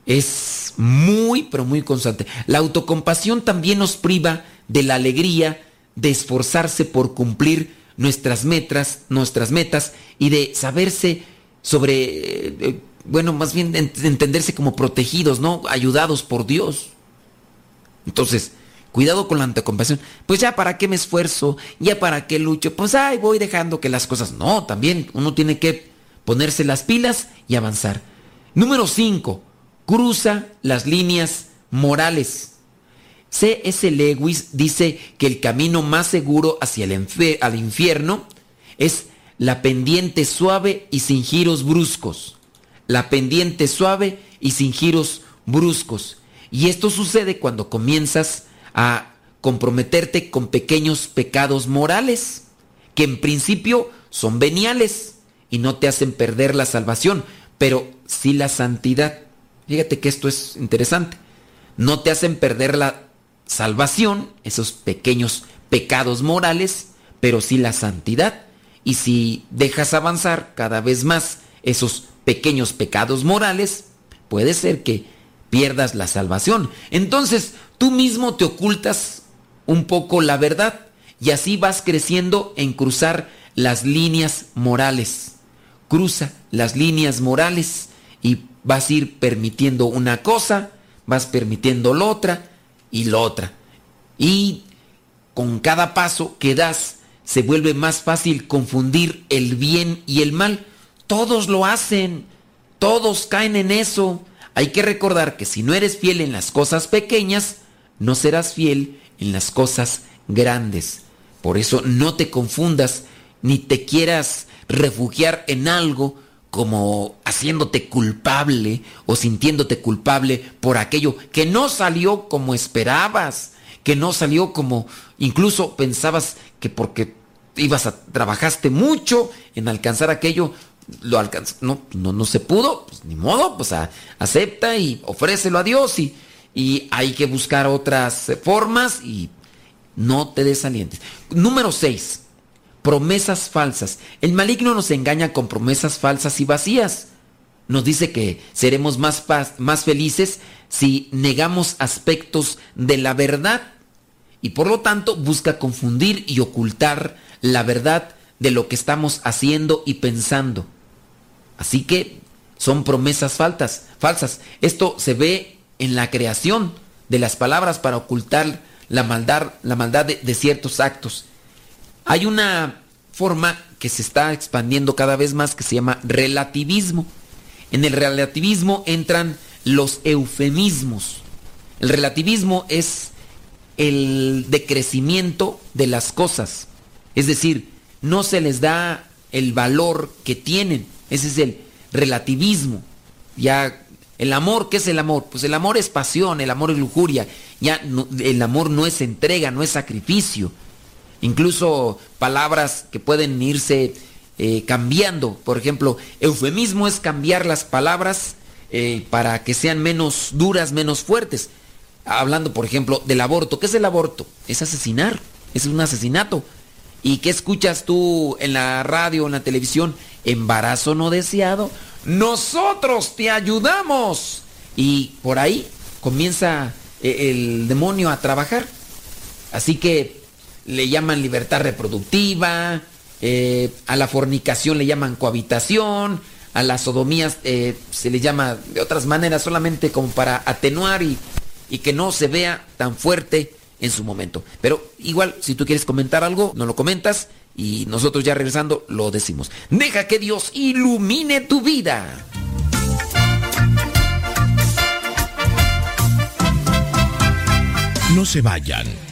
Speaker 6: es muy, pero muy constante. La autocompasión también nos priva de la alegría de esforzarse por cumplir nuestras metas, nuestras metas y de saberse sobre, eh, eh, bueno, más bien entenderse como protegidos, ¿no? Ayudados por Dios. Entonces, cuidado con la autocompasión. Pues ya para qué me esfuerzo, ya para qué lucho, pues ay, voy dejando que las cosas. No, también uno tiene que ponerse las pilas y avanzar. Número 5. Cruza las líneas morales. C.S. Lewis dice que el camino más seguro hacia el infierno es la pendiente suave y sin giros bruscos. La pendiente suave y sin giros bruscos. Y esto sucede cuando comienzas a comprometerte con pequeños pecados morales, que en principio son veniales y no te hacen perder la salvación, pero sí la santidad. Fíjate que esto es interesante. No te hacen perder la salvación, esos pequeños pecados morales, pero sí la santidad. Y si dejas avanzar cada vez más esos pequeños pecados morales, puede ser que pierdas la salvación. Entonces tú mismo te ocultas un poco la verdad y así vas creciendo en cruzar las líneas morales. Cruza las líneas morales y vas a ir permitiendo una cosa, vas permitiendo la otra y la otra. Y con cada paso que das se vuelve más fácil confundir el bien y el mal. Todos lo hacen, todos caen en eso. Hay que recordar que si no eres fiel en las cosas pequeñas, no serás fiel en las cosas grandes. Por eso no te confundas ni te quieras refugiar en algo como haciéndote culpable o sintiéndote culpable por aquello que no salió como esperabas, que no salió como incluso pensabas que porque ibas a trabajaste mucho en alcanzar aquello, lo alcanzó, no, no, no se pudo, pues ni modo, pues acepta y ofrécelo a Dios y, y hay que buscar otras formas y no te desalientes. Número 6 promesas falsas. El maligno nos engaña con promesas falsas y vacías. Nos dice que seremos más, más felices si negamos aspectos de la verdad y por lo tanto busca confundir y ocultar la verdad de lo que estamos haciendo y pensando. Así que son promesas faltas, falsas. Esto se ve en la creación de las palabras para ocultar la maldad, la maldad de ciertos actos. Hay una forma que se está expandiendo cada vez más que se llama relativismo. En el relativismo entran los eufemismos. El relativismo es el decrecimiento de las cosas. Es decir, no se les da el valor que tienen. Ese es el relativismo. Ya el amor, ¿qué es el amor? Pues el amor es pasión, el amor es lujuria. Ya el amor no es entrega, no es sacrificio incluso palabras que pueden irse eh, cambiando. Por ejemplo, eufemismo es cambiar las palabras eh, para que sean menos duras, menos fuertes. Hablando, por ejemplo, del aborto. ¿Qué es el aborto? Es asesinar, es un asesinato. ¿Y qué escuchas tú en la radio, en la televisión? Embarazo no deseado. Nosotros te ayudamos. Y por ahí comienza eh, el demonio a trabajar. Así que le llaman libertad reproductiva, eh, a la fornicación le llaman cohabitación, a las sodomías eh, se le llama de otras maneras solamente como para atenuar y, y que no se vea tan fuerte en su momento. Pero igual, si tú quieres comentar algo, no lo comentas y nosotros ya regresando lo decimos. Deja que Dios ilumine tu vida.
Speaker 5: No se vayan.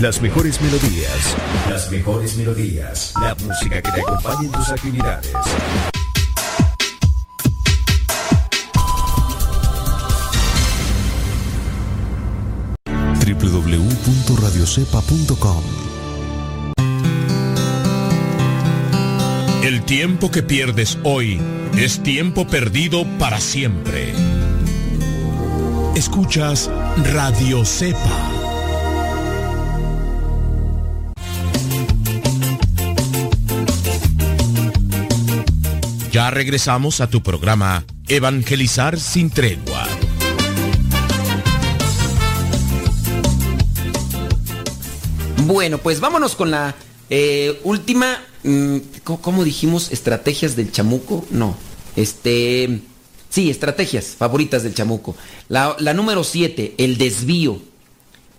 Speaker 5: Las mejores melodías. Las mejores melodías. La música que te acompañe en tus actividades. www.radiocepa.com El tiempo que pierdes hoy es tiempo perdido para siempre. Escuchas Radio Cepa. Ya regresamos a tu programa Evangelizar sin tregua.
Speaker 6: Bueno, pues vámonos con la eh, última, mm, ¿cómo, cómo dijimos? Estrategias del chamuco. No, este, sí, estrategias favoritas del chamuco. La, la número 7, el desvío.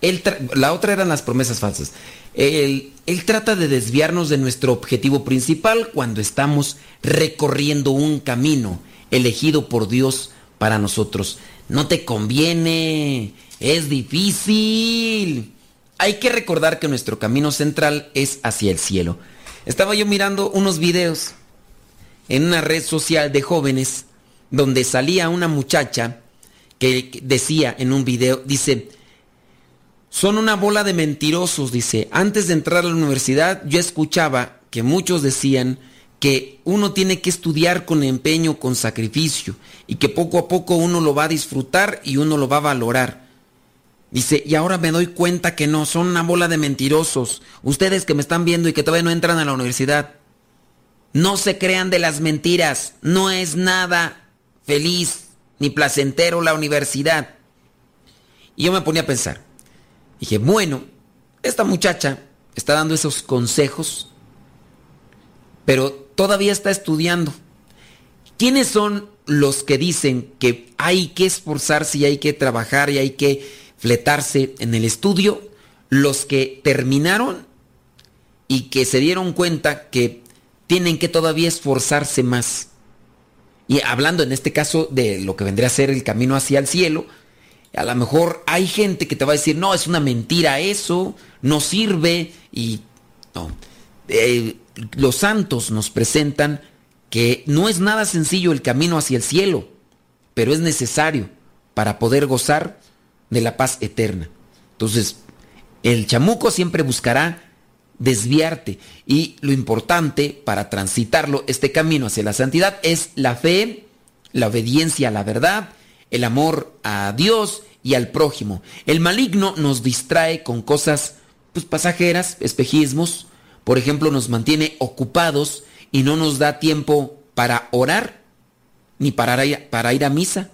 Speaker 6: Él la otra eran las promesas falsas. Él, él trata de desviarnos de nuestro objetivo principal cuando estamos recorriendo un camino elegido por Dios para nosotros. No te conviene, es difícil. Hay que recordar que nuestro camino central es hacia el cielo. Estaba yo mirando unos videos en una red social de jóvenes donde salía una muchacha que decía en un video, dice, son una bola de mentirosos, dice. Antes de entrar a la universidad yo escuchaba que muchos decían que uno tiene que estudiar con empeño, con sacrificio, y que poco a poco uno lo va a disfrutar y uno lo va a valorar. Dice, y ahora me doy cuenta que no, son una bola de mentirosos. Ustedes que me están viendo y que todavía no entran a la universidad, no se crean de las mentiras. No es nada feliz ni placentero la universidad. Y yo me ponía a pensar. Dije, bueno, esta muchacha está dando esos consejos, pero todavía está estudiando. ¿Quiénes son los que dicen que hay que esforzarse y hay que trabajar y hay que fletarse en el estudio? Los que terminaron y que se dieron cuenta que tienen que todavía esforzarse más. Y hablando en este caso de lo que vendría a ser el camino hacia el cielo, a lo mejor hay gente que te va a decir, no, es una mentira eso, no sirve y no. Eh, los santos nos presentan que no es nada sencillo el camino hacia el cielo, pero es necesario para poder gozar de la paz eterna. Entonces, el chamuco siempre buscará desviarte y lo importante para transitarlo, este camino hacia la santidad, es la fe, la obediencia a la verdad, el amor a Dios y al prójimo. El maligno nos distrae con cosas pues, pasajeras, espejismos, por ejemplo, nos mantiene ocupados y no nos da tiempo para orar ni para ir, para ir a misa.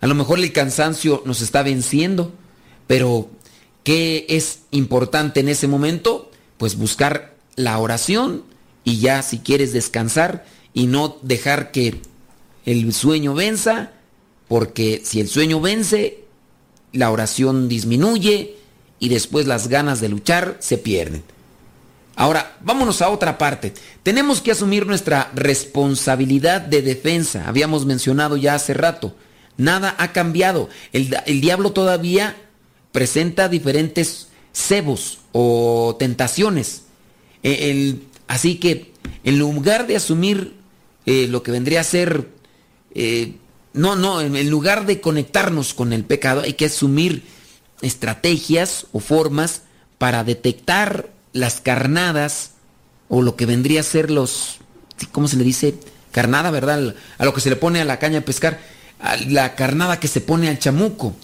Speaker 6: A lo mejor el cansancio nos está venciendo, pero ¿qué es importante en ese momento? Pues buscar la oración y ya si quieres descansar y no dejar que el sueño venza, porque si el sueño vence, la oración disminuye y después las ganas de luchar se pierden. Ahora, vámonos a otra parte. Tenemos que asumir nuestra responsabilidad de defensa. Habíamos mencionado ya hace rato. Nada ha cambiado. El, el diablo todavía presenta diferentes cebos o tentaciones. El, así que, en lugar de asumir eh, lo que vendría a ser... Eh, no, no, en lugar de conectarnos con el pecado, hay que asumir estrategias o formas para detectar las carnadas o lo que vendría a ser los, ¿cómo se le dice? Carnada, ¿verdad? A lo que se le pone a la caña de pescar, la carnada que se pone al chamuco.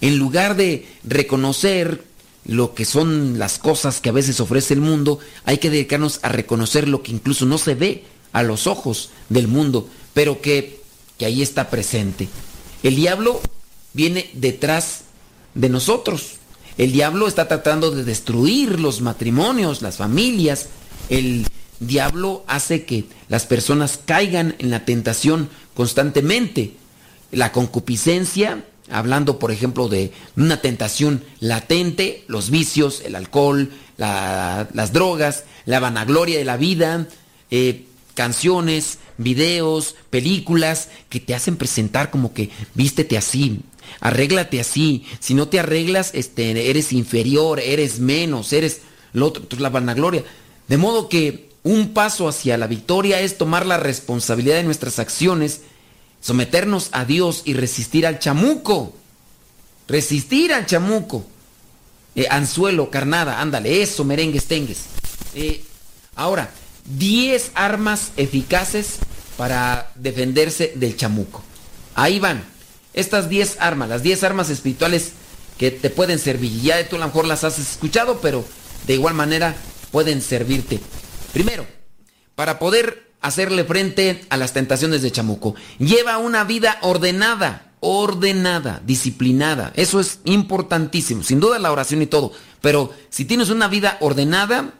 Speaker 6: En lugar de reconocer lo que son las cosas que a veces ofrece el mundo, hay que dedicarnos a reconocer lo que incluso no se ve a los ojos del mundo, pero que, ahí está presente. El diablo viene detrás de nosotros. El diablo está tratando de destruir los matrimonios, las familias. El diablo hace que las personas caigan en la tentación constantemente. La concupiscencia, hablando por ejemplo de una tentación latente, los vicios, el alcohol, las drogas, la vanagloria de la vida, eh, canciones, videos, películas que te hacen presentar como que vístete así, arréglate así, si no te arreglas este, eres inferior, eres menos, eres lo otro, la vanagloria. De modo que un paso hacia la victoria es tomar la responsabilidad de nuestras acciones, someternos a Dios y resistir al chamuco. Resistir al chamuco. Eh, anzuelo, carnada, ándale, eso, merengues, tengues. Eh, ahora, 10 armas eficaces para defenderse del chamuco. Ahí van. Estas 10 armas, las 10 armas espirituales que te pueden servir. Ya tú a lo mejor las has escuchado, pero de igual manera pueden servirte. Primero, para poder hacerle frente a las tentaciones de chamuco, lleva una vida ordenada, ordenada, disciplinada. Eso es importantísimo. Sin duda la oración y todo. Pero si tienes una vida ordenada,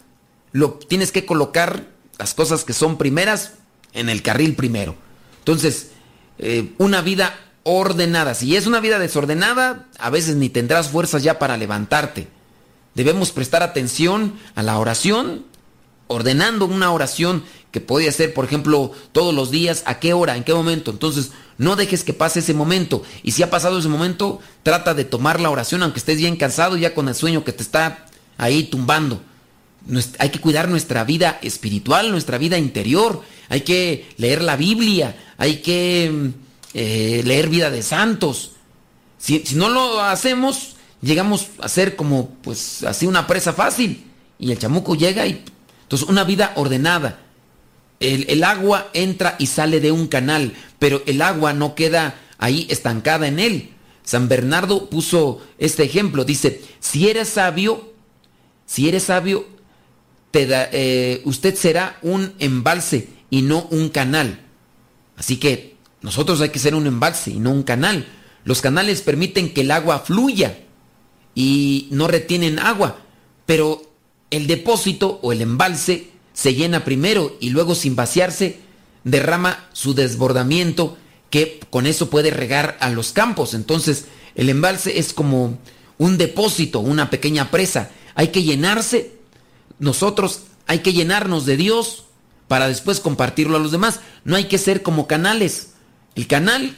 Speaker 6: lo tienes que colocar las cosas que son primeras en el carril primero. Entonces, eh, una vida ordenada. Si es una vida desordenada, a veces ni tendrás fuerzas ya para levantarte. Debemos prestar atención a la oración, ordenando una oración que podía ser, por ejemplo, todos los días, a qué hora, en qué momento. Entonces, no dejes que pase ese momento. Y si ha pasado ese momento, trata de tomar la oración, aunque estés bien cansado, ya con el sueño que te está ahí tumbando hay que cuidar nuestra vida espiritual, nuestra vida interior. Hay que leer la Biblia, hay que eh, leer vida de santos. Si, no lo hacemos, llegamos a ser como, pues, así una presa fácil. Y el chamuco llega y... Entonces, una vida ordenada. El, el agua entra y sale de un canal, pero el agua no queda ahí estancada en él. San Bernardo puso este ejemplo. Dice, si eres sabio, si eres sabio, eh, usted será un embalse y no un canal. Así que nosotros hay que ser un embalse y no un canal. Los canales permiten que el agua fluya y no retienen agua, pero el depósito o el embalse se llena primero y luego sin vaciarse derrama su desbordamiento que con eso puede regar a los campos. Entonces el embalse es como un depósito, una pequeña presa. Hay que llenarse nosotros hay que llenarnos de Dios para después compartirlo a los demás. No hay que ser como canales. El canal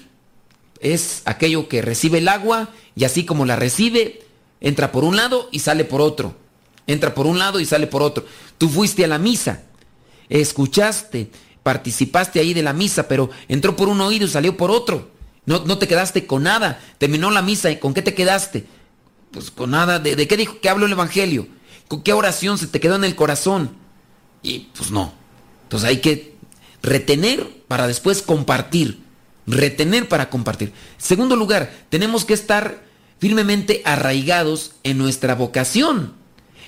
Speaker 6: es aquello que recibe el agua y así como la recibe, entra por un lado y sale por otro. Entra por un lado y sale por otro. Tú fuiste a la misa, escuchaste, participaste ahí de la misa, pero entró por un oído y salió por otro. No, no te quedaste con nada. Terminó la misa y ¿con qué te quedaste? Pues con nada. ¿De, de qué dijo que habló el Evangelio? ¿Con qué oración se te quedó en el corazón? Y pues no. Entonces hay que retener para después compartir. Retener para compartir. Segundo lugar, tenemos que estar firmemente arraigados en nuestra vocación.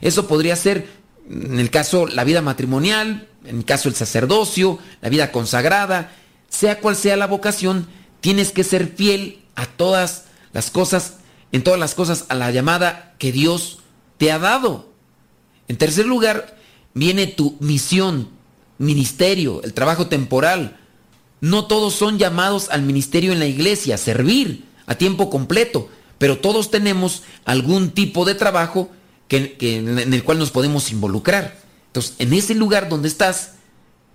Speaker 6: Eso podría ser, en el caso, la vida matrimonial, en el caso, el sacerdocio, la vida consagrada. Sea cual sea la vocación, tienes que ser fiel a todas las cosas, en todas las cosas, a la llamada que Dios te ha dado. En tercer lugar, viene tu misión, ministerio, el trabajo temporal. No todos son llamados al ministerio en la iglesia, a servir a tiempo completo, pero todos tenemos algún tipo de trabajo en el cual nos podemos involucrar. Entonces, en ese lugar donde estás,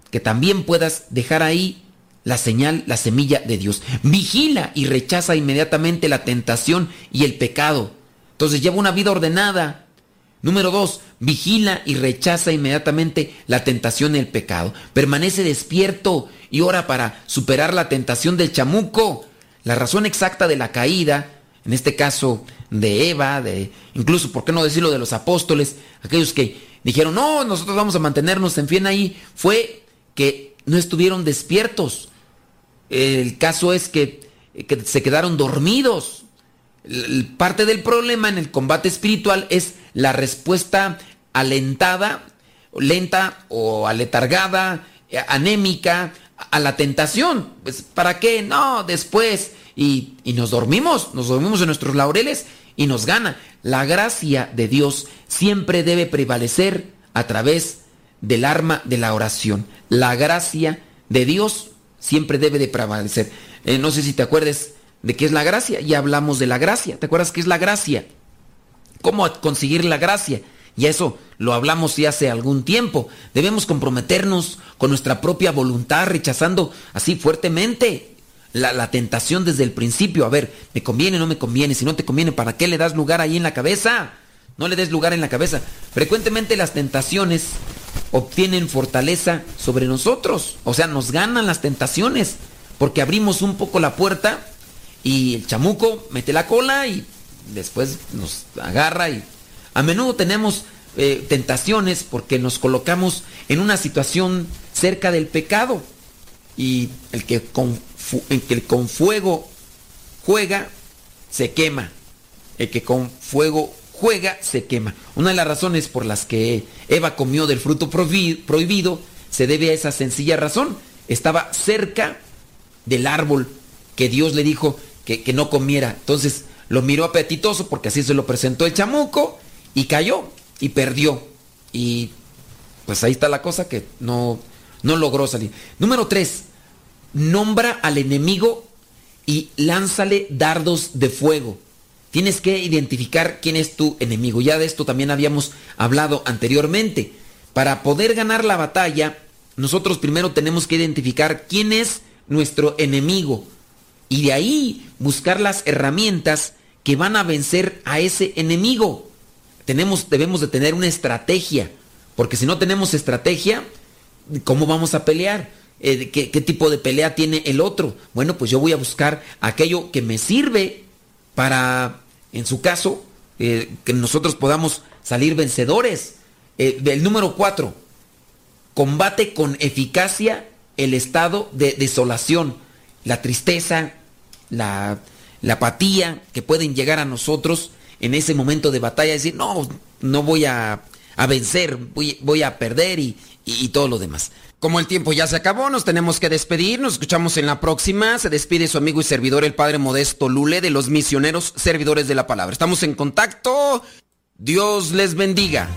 Speaker 6: que también puedas dejar ahí la señal, la semilla de Dios. Vigila y rechaza inmediatamente la tentación y el pecado. Entonces lleva una vida ordenada, Número dos, vigila y rechaza inmediatamente la tentación y el pecado. Permanece despierto y ora para superar la tentación del chamuco. La razón exacta de la caída, en este caso de Eva, de incluso, ¿por qué no decirlo de los apóstoles? Aquellos que dijeron, no, nosotros vamos a mantenernos en fin ahí, fue que no estuvieron despiertos. El caso es que, que se quedaron dormidos. Parte del problema en el combate espiritual es la respuesta alentada, lenta o aletargada, eh, anémica a la tentación. Pues, ¿Para qué? No, después. Y, nos dormimos, nos dormimos en nuestros laureles y nos gana. La gracia de Dios siempre debe prevalecer a través del arma de la oración. La gracia de Dios siempre debe de prevalecer. Eh, no sé si te acuerdes de qué es la gracia. Ya hablamos de la gracia. ¿Te acuerdas qué es la gracia? ¿Cómo conseguir la gracia? Y eso lo hablamos ya hace algún tiempo. Debemos comprometernos con nuestra propia voluntad, rechazando así fuertemente la, tentación desde el principio. A ver, ¿me conviene o no me conviene? Si no te conviene, ¿para qué le das lugar ahí en la cabeza? No le des lugar en la cabeza. Frecuentemente las tentaciones obtienen fortaleza sobre nosotros. O sea, nos ganan las tentaciones. Porque abrimos un poco la puerta y el chamuco mete la cola y después nos agarra y a menudo tenemos eh, tentaciones porque nos colocamos en una situación cerca del pecado y el que, con, el que con fuego juega se quema. El que con fuego juega se quema. Una de las razones por las que Eva comió del fruto prohibido se debe a esa sencilla razón. Estaba cerca del árbol que Dios le dijo que, no comiera. Entonces lo miró apetitoso porque así se lo presentó el chamuco y cayó y perdió. Y pues ahí está la cosa que no, no logró salir. Número 3. Nombra al enemigo y lánzale dardos de fuego. Tienes que identificar quién es tu enemigo. Ya de esto también habíamos hablado anteriormente. Para poder ganar la batalla, nosotros primero tenemos que identificar quién es nuestro enemigo. Y de ahí buscar las herramientas que van a vencer a ese enemigo tenemos, debemos de tener una estrategia, porque si no tenemos estrategia, ¿cómo vamos a pelear? Eh, ¿qué, ¿Qué tipo de pelea tiene el otro? Bueno, pues yo voy a buscar aquello que me sirve para, en su caso, eh, que nosotros podamos salir vencedores. Eh, el número cuatro, combate con eficacia el estado de desolación, la tristeza, la, la apatía que pueden llegar a nosotros en ese momento de batalla decir, no, no voy a, a vencer, voy, voy, a perder y, y, y, todo lo demás. Como el tiempo ya se acabó, nos tenemos que despedir, nos escuchamos en la próxima. Se despide su amigo y servidor, el Padre Modesto Lule, de los misioneros servidores de la palabra. Estamos en contacto. Dios les bendiga.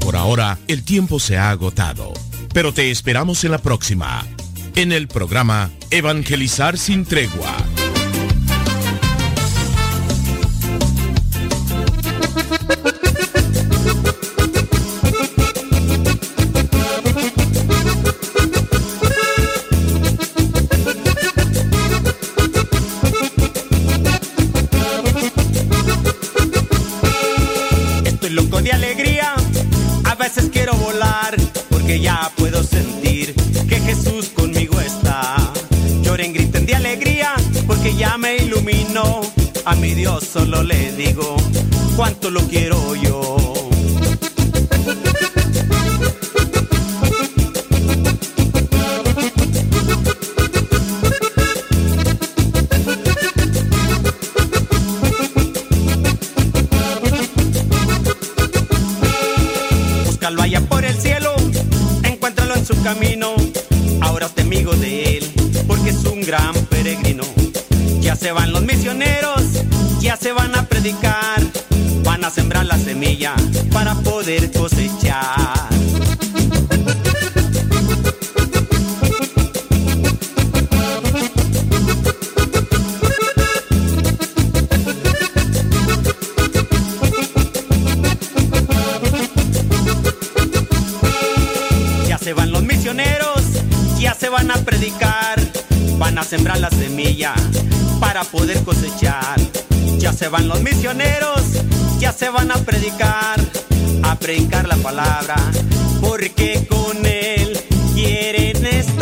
Speaker 5: Por ahora, el tiempo se ha agotado, pero te esperamos en la próxima, en el programa Evangelizar sin tregua.
Speaker 19: A mi Dios solo le digo cuánto lo quiero yo.